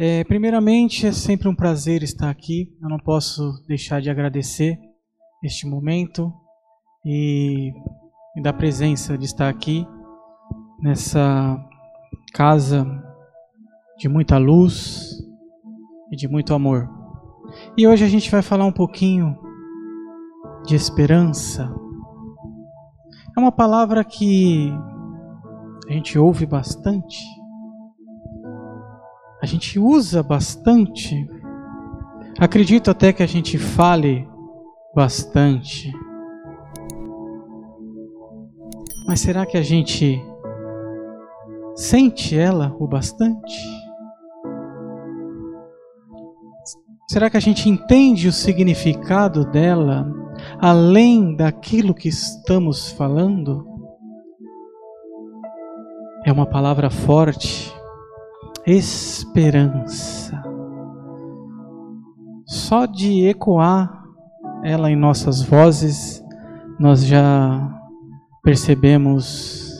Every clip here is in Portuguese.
É, primeiramente, é sempre um prazer estar aqui. Eu não posso deixar de agradecer este momento e, e da presença de estar aqui nessa casa de muita luz e de muito amor. E hoje a gente vai falar um pouquinho de esperança. É uma palavra que a gente ouve bastante a gente usa bastante. Acredito até que a gente fale bastante. Mas será que a gente sente ela o bastante? Será que a gente entende o significado dela além daquilo que estamos falando? É uma palavra forte esperança. Só de ecoar ela em nossas vozes, nós já percebemos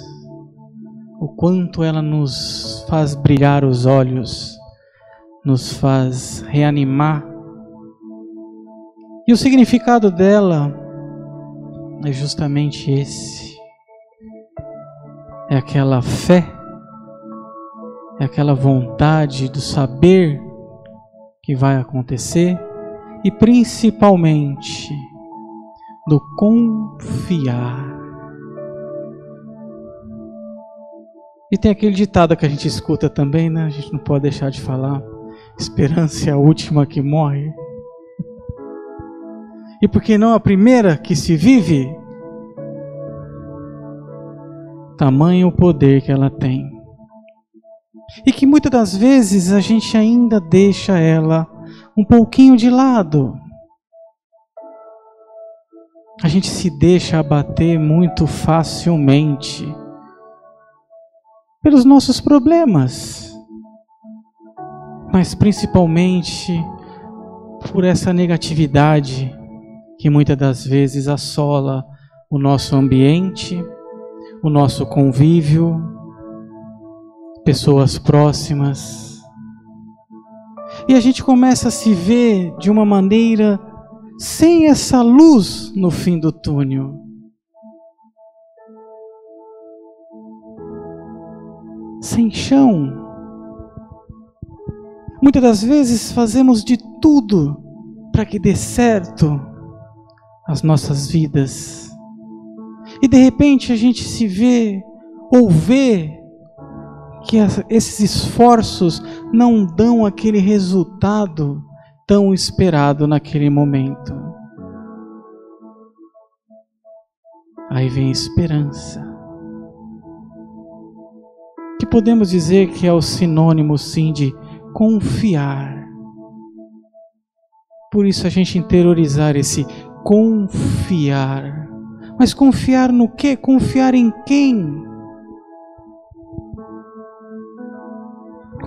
o quanto ela nos faz brilhar os olhos, nos faz reanimar. E o significado dela é justamente esse: é aquela fé é aquela vontade do saber que vai acontecer e principalmente do confiar. E tem aquele ditado que a gente escuta também, né? A gente não pode deixar de falar: esperança é a última que morre. E por que não a primeira que se vive? Tamanho o poder que ela tem e que muitas das vezes a gente ainda deixa ela um pouquinho de lado. A gente se deixa abater muito facilmente pelos nossos problemas, mas principalmente por essa negatividade que muitas das vezes assola o nosso ambiente, o nosso convívio, pessoas próximas. E a gente começa a se ver de uma maneira sem essa luz no fim do túnel. Sem chão. Muitas das vezes fazemos de tudo para que dê certo as nossas vidas. E de repente a gente se vê ou vê que esses esforços não dão aquele resultado tão esperado naquele momento. Aí vem esperança. Que podemos dizer que é o sinônimo sim de confiar. Por isso a gente interiorizar esse confiar. Mas confiar no quê? Confiar em quem?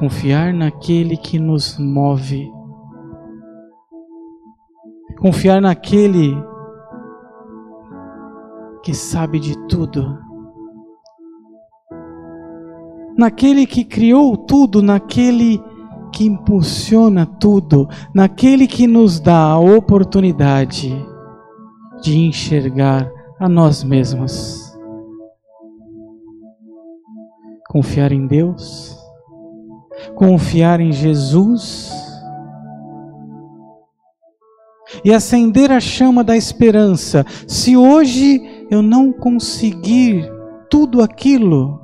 Confiar naquele que nos move, confiar naquele que sabe de tudo, naquele que criou tudo, naquele que impulsiona tudo, naquele que nos dá a oportunidade de enxergar a nós mesmos. Confiar em Deus confiar em Jesus e acender a chama da esperança. Se hoje eu não conseguir tudo aquilo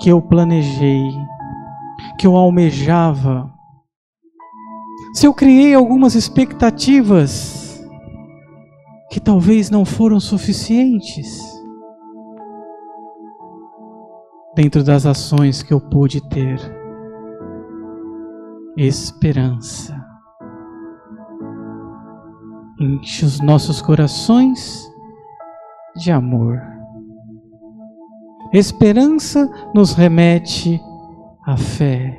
que eu planejei, que eu almejava, se eu criei algumas expectativas que talvez não foram suficientes dentro das ações que eu pude ter esperança. Enche os nossos corações de amor. Esperança nos remete à fé.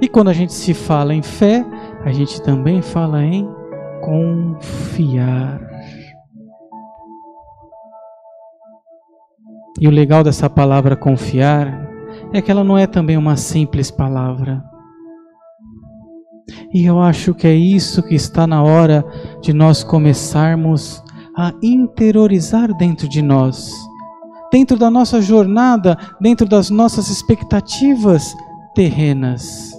E quando a gente se fala em fé, a gente também fala em confiar. E o legal dessa palavra confiar é que ela não é também uma simples palavra E eu acho que é isso que está na hora de nós começarmos a interiorizar dentro de nós, dentro da nossa jornada, dentro das nossas expectativas terrenas,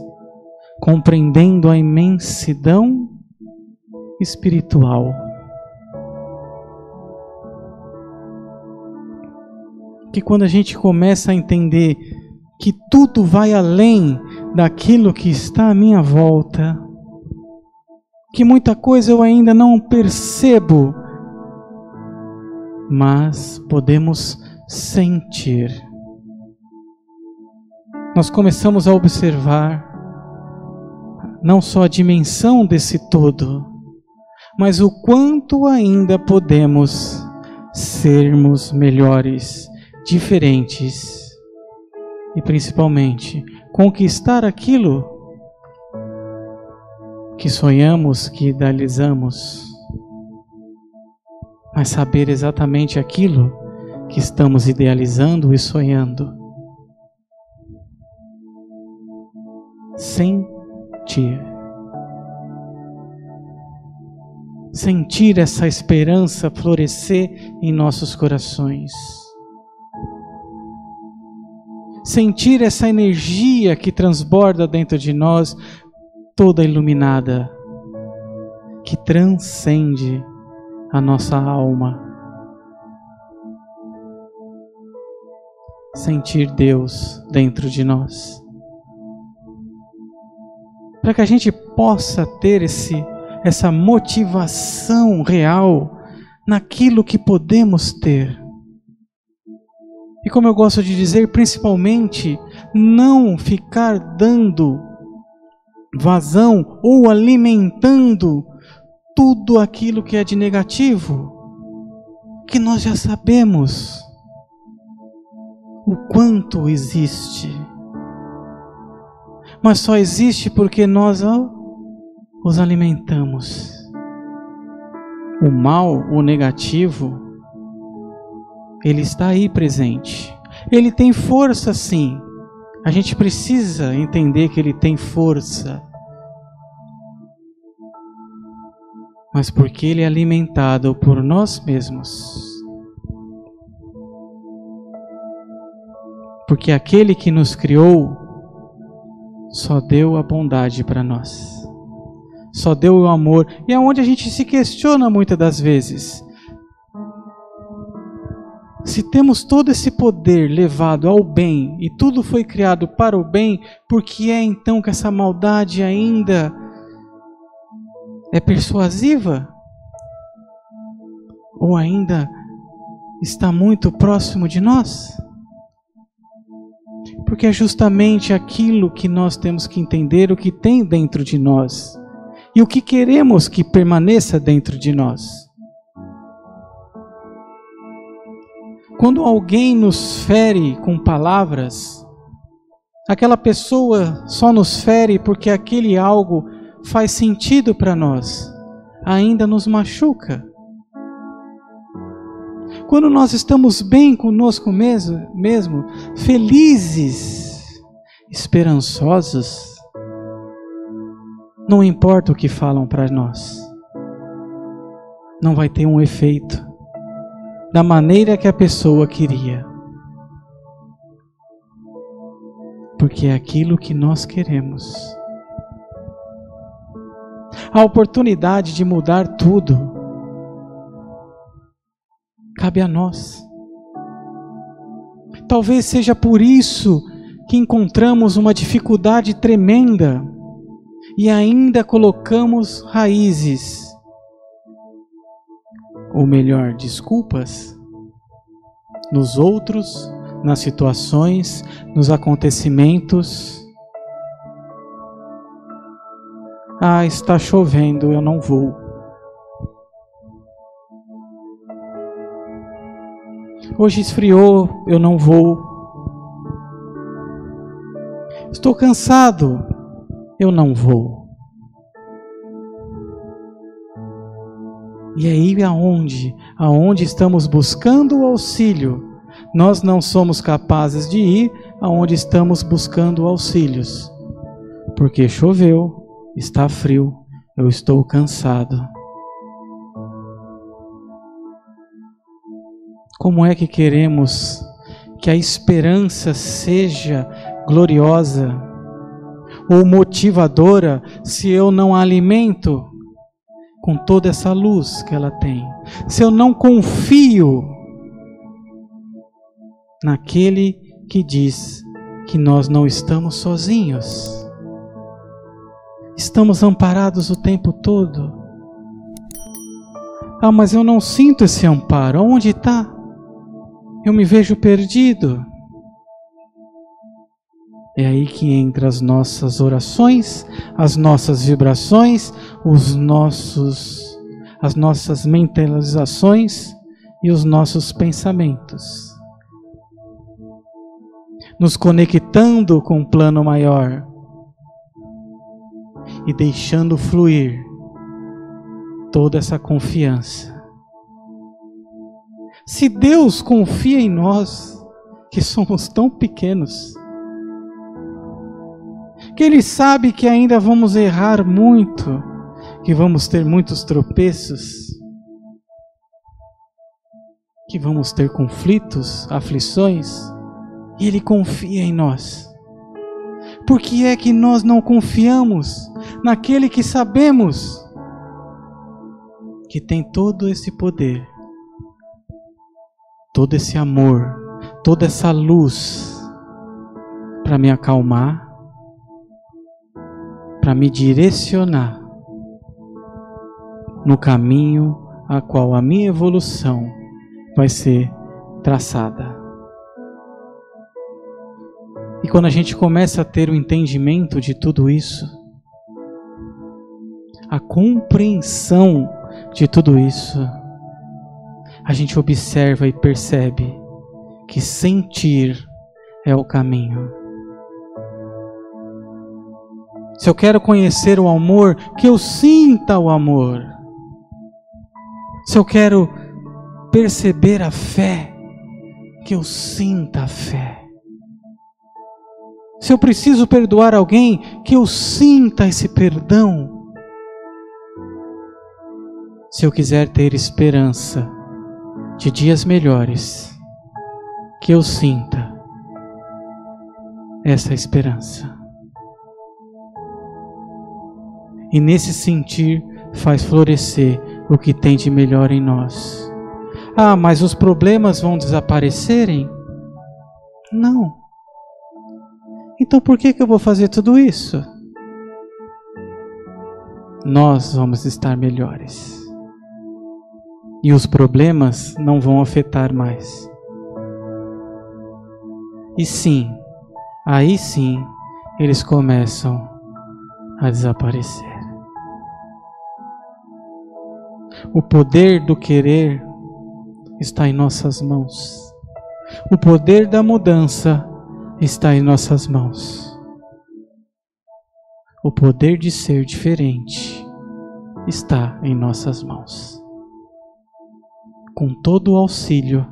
compreendendo a imensidão espiritual. Que quando a gente começa a entender que tudo vai além daquilo que está à minha volta, que muita coisa eu ainda não percebo, mas podemos sentir. Nós começamos a observar não só a dimensão desse todo, mas o quanto ainda podemos sermos melhores, diferentes e principalmente conquistar aquilo que sonhamos, que idealizamos, mas saber exatamente aquilo que estamos idealizando e sonhando. Sentir. Sentir essa esperança florescer em nossos corações sentir essa energia que transborda dentro de nós, toda iluminada, que transcende a nossa alma. Sentir Deus dentro de nós. Para que a gente possa ter esse, essa motivação real naquilo que podemos ter e como eu gosto de dizer, principalmente, não ficar dando vazão ou alimentando tudo aquilo que é de negativo, que nós já sabemos o quanto existe. Mas só existe porque nós ó, os alimentamos. O mal, o negativo, ele está aí presente. Ele tem força sim. A gente precisa entender que ele tem força. Mas porque ele é alimentado por nós mesmos. Porque aquele que nos criou só deu a bondade para nós. Só deu o amor. E é onde a gente se questiona muitas das vezes. Se temos todo esse poder levado ao bem e tudo foi criado para o bem, por que é então que essa maldade ainda é persuasiva? Ou ainda está muito próximo de nós? Porque é justamente aquilo que nós temos que entender o que tem dentro de nós e o que queremos que permaneça dentro de nós. Quando alguém nos fere com palavras, aquela pessoa só nos fere porque aquele algo faz sentido para nós, ainda nos machuca. Quando nós estamos bem conosco mesmo, mesmo felizes, esperançosos, não importa o que falam para nós, não vai ter um efeito da maneira que a pessoa queria. Porque é aquilo que nós queremos. A oportunidade de mudar tudo cabe a nós. Talvez seja por isso que encontramos uma dificuldade tremenda e ainda colocamos raízes ou melhor, desculpas, nos outros, nas situações, nos acontecimentos. Ah, está chovendo, eu não vou. Hoje esfriou, eu não vou. Estou cansado, eu não vou. E aí aonde, aonde estamos buscando o auxílio, nós não somos capazes de ir aonde estamos buscando auxílios. Porque choveu, está frio, eu estou cansado. Como é que queremos que a esperança seja gloriosa ou motivadora se eu não alimento com toda essa luz que ela tem? Se eu não confio naquele que diz que nós não estamos sozinhos? Estamos amparados o tempo todo. Ah, mas eu não sinto esse amparo. Onde está? Eu me vejo perdido. É aí que entra as nossas orações, as nossas vibrações, os nossos, as nossas mentalizações e os nossos pensamentos. Nos conectando com um plano maior e deixando fluir toda essa confiança. Se Deus confia em nós, que somos tão pequenos, que Ele sabe que ainda vamos errar muito, que vamos ter muitos tropeços, que vamos ter conflitos, aflições, e Ele confia em nós. Por que é que nós não confiamos naquele que sabemos que tem todo esse poder, todo esse amor, toda essa luz para me acalmar, para me direcionar no caminho a qual a minha evolução vai ser traçada. E quando a gente começa a ter o entendimento de tudo isso, a compreensão de tudo isso, a gente observa e percebe que sentir é o caminho. Se eu quero conhecer o amor, que eu sinta o amor. Se eu quero perceber a fé, que eu sinta a fé. Se eu preciso perdoar alguém, que eu sinta esse perdão. Se eu quiser ter esperança de dias melhores, que eu sinta essa esperança. E nesse sentir faz florescer o que tem de melhor em nós. Ah, mas os problemas vão desaparecerem? Não. Então por que, que eu vou fazer tudo isso? Nós vamos estar melhores. E os problemas não vão afetar mais. E sim, aí sim, eles começam a desaparecer. O poder do querer está em nossas mãos. O poder da mudança está em nossas mãos. O poder de ser diferente está em nossas mãos. Com todo o auxílio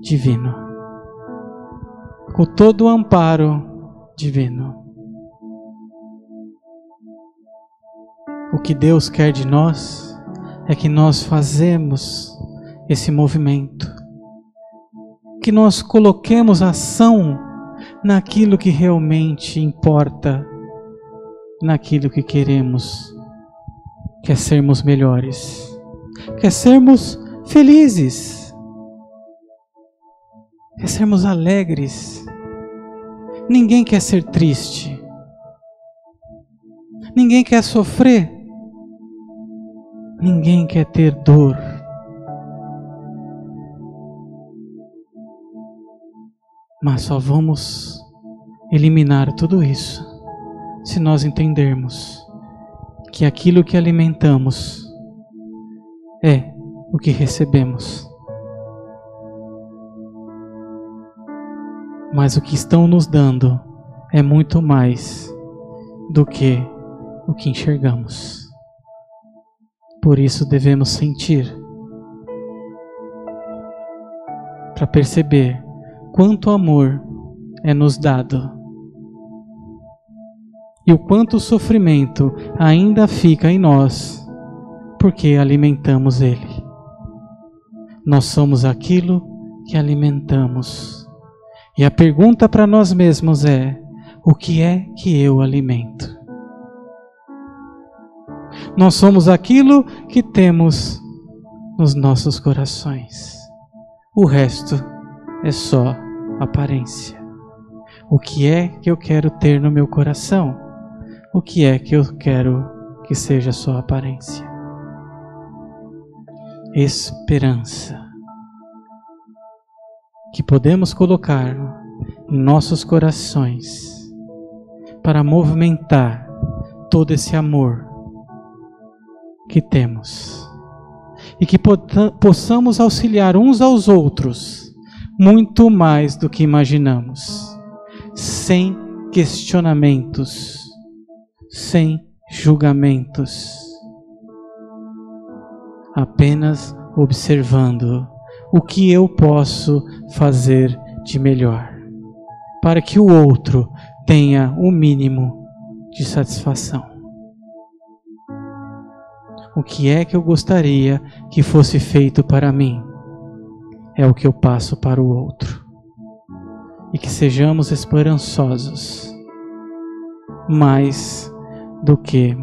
divino, com todo o amparo divino. O que Deus quer de nós é que nós fazemos esse movimento, que nós coloquemos ação naquilo que realmente importa, naquilo que queremos. Quer sermos melhores, quer sermos felizes, quer sermos alegres. Ninguém quer ser triste, ninguém quer sofrer, ninguém quer ter dor. Mas só vamos eliminar tudo isso se nós entendermos que aquilo que alimentamos é o que recebemos. Mas o que estão nos dando é muito mais do que o que enxergamos. Por isso devemos sentir para perceber quanto amor é nos dado. e o quanto sofrimento ainda fica em nós porque alimentamos ele. Nós somos aquilo que alimentamos. E a pergunta para nós mesmos é: o que é que eu alimento? Nós somos aquilo que temos nos nossos corações. O resto é só aparência. O que é que eu quero ter no meu coração? O que é que eu quero que seja só aparência? Esperança que podemos colocar em nossos corações para movimentar todo esse amor que temos e que possamos auxiliar uns aos outros muito mais do que imaginamos, sem questionamentos, sem julgamentos, apenas observando o que eu posso fazer de melhor, para que o outro tenha o mínimo de satisfação. O que é que eu gostaria que fosse feito para mim é o que eu passo para o outro. E que sejamos esperançosos mais do que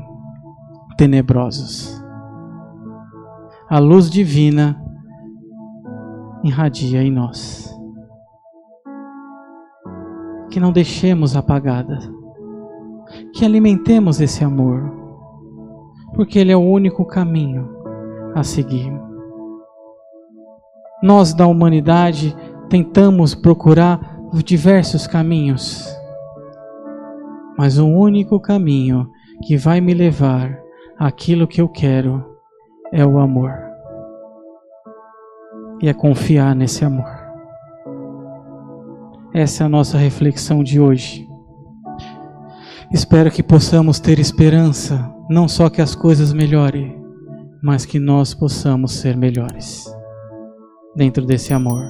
tenebrosos. A luz divina irradia em nós. Que não deixemos apagada. Que alimentemos esse amor. Porque ele é o único caminho a seguir. Nós da humanidade tentamos procurar diversos caminhos. Mas o único caminho que vai me levar àquilo que eu quero é o amor e é confiar nesse amor. Essa é a nossa reflexão de hoje. Espero que possamos ter esperança, não só que as coisas melhorem, mas que nós possamos ser melhores dentro desse amor.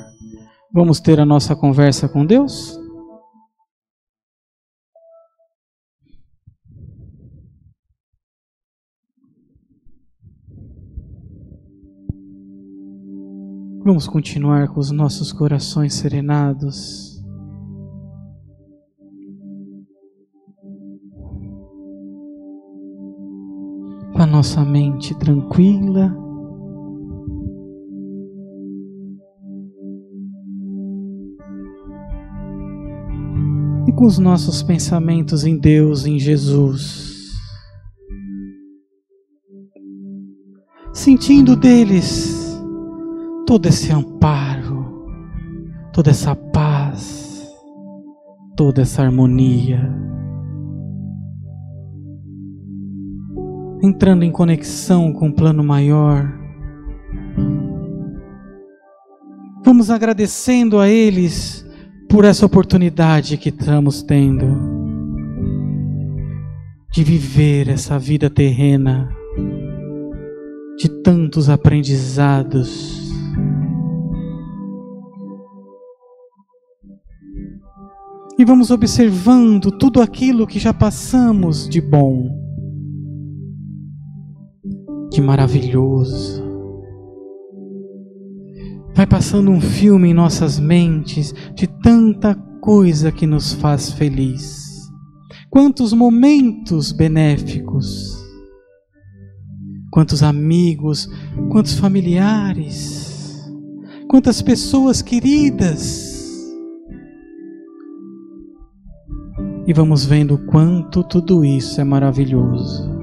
Vamos ter a nossa conversa com Deus? Vamos continuar com os nossos corações serenados. Nossa mente tranquila. E com os nossos pensamentos em Deus, em Jesus. Sentindo deles todo esse amparo, toda essa paz, toda essa harmonia. Entrando em conexão com o plano maior. Vamos agradecendo a eles por essa oportunidade que estamos tendo de viver essa vida terrena, de tantos aprendizados e vamos observando tudo aquilo que já passamos de bom, de maravilhoso. Vai passando um filme em nossas mentes de tanta coisa que nos faz feliz. Quantos momentos benéficos, quantos amigos, quantos familiares, quantas pessoas queridas e vamos vendo o quanto tudo isso é maravilhoso.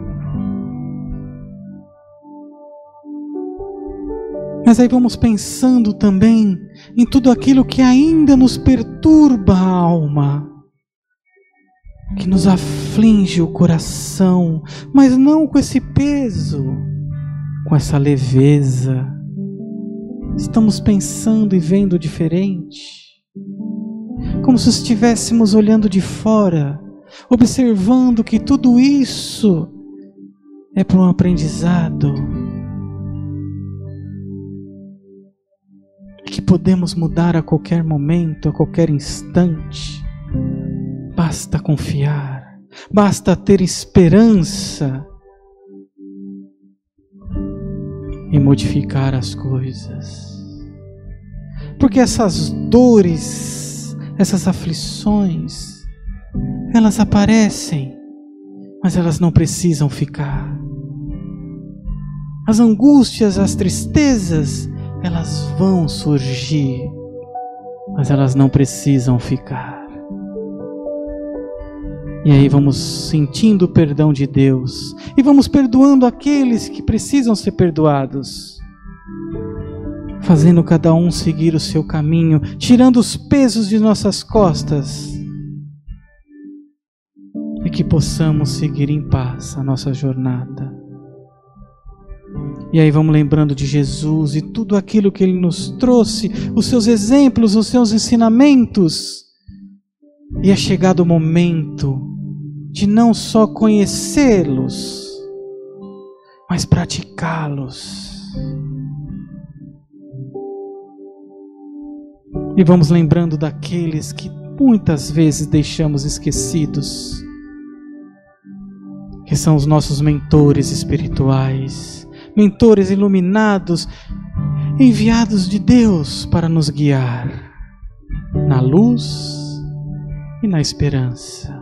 Mas aí vamos pensando também em tudo aquilo que ainda nos perturba a alma, que nos aflige o coração, mas não com esse peso, com essa leveza. Estamos pensando e vendo diferente como se estivéssemos olhando de fora, observando que tudo isso é para um aprendizado. Que podemos mudar a qualquer momento, a qualquer instante. Basta confiar. basta ter esperança e modificar as coisas. Porque essas dores, essas aflições, elas aparecem, mas elas não precisam ficar. As angústias, as tristezas, elas vão surgir, mas elas não precisam ficar. E aí vamos sentindo o perdão de Deus e vamos perdoando aqueles que precisam ser perdoados, fazendo cada um seguir o seu caminho, tirando os pesos de nossas costas e que possamos seguir em paz a nossa jornada. E aí vamos lembrando de Jesus e tudo aquilo que ele nos trouxe, os seus exemplos, os seus ensinamentos. E é chegado o momento de não só conhecê-los, mas praticá-los. E vamos lembrando daqueles que muitas vezes deixamos esquecidos, que são os nossos mentores espirituais mentores iluminados, enviados de Deus para nos guiar na luz e na esperança.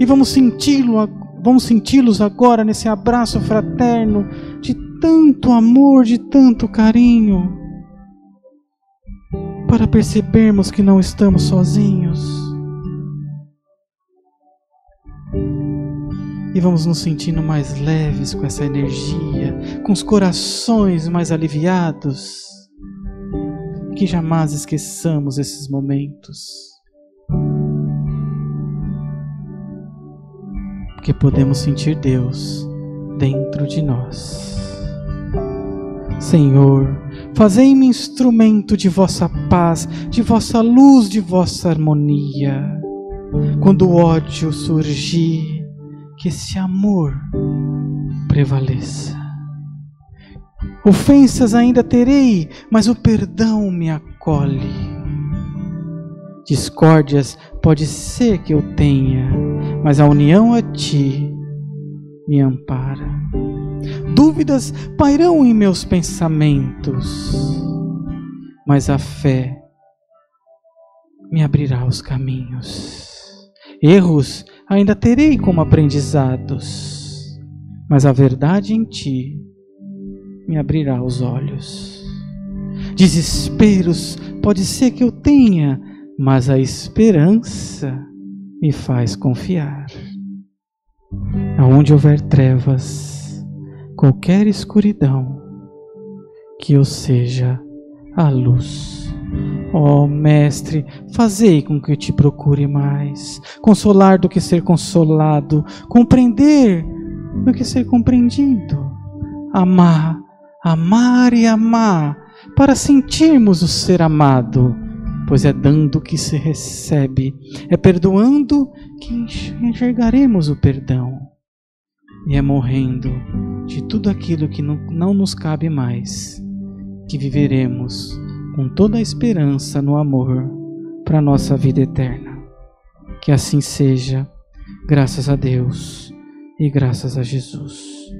E vamos senti-lo, vamos senti-los agora nesse abraço fraterno de tanto amor, de tanto carinho, para percebermos que não estamos sozinhos e vamos nos sentindo mais leves com essa energia, com os corações mais aliviados. Que jamais esqueçamos esses momentos. Porque podemos sentir Deus dentro de nós. Senhor, fazei-me instrumento de vossa paz, de vossa luz, de vossa harmonia. Quando o ódio surgir, que esse amor prevaleça. Ofensas ainda terei, mas o perdão me acolhe. Discórdias pode ser que eu tenha, mas a união a ti me ampara. Dúvidas pairão em meus pensamentos, mas a fé me abrirá os caminhos. Erros ainda terei como aprendizados, mas a verdade em ti me abrirá os olhos. Desesperos pode ser que eu tenha, mas a esperança me faz confiar. Aonde houver trevas, qualquer escuridão, que eu seja a luz. Ó oh, Mestre, fazei com que eu te procure mais, consolar do que ser consolado, compreender do que ser compreendido, amar, amar e amar, para sentirmos o ser amado, pois é dando que se recebe, é perdoando que enxergaremos o perdão, e é morrendo de tudo aquilo que não, não nos cabe mais, que viveremos com toda a esperança no amor para nossa vida eterna. Que assim seja, graças a Deus e graças a Jesus.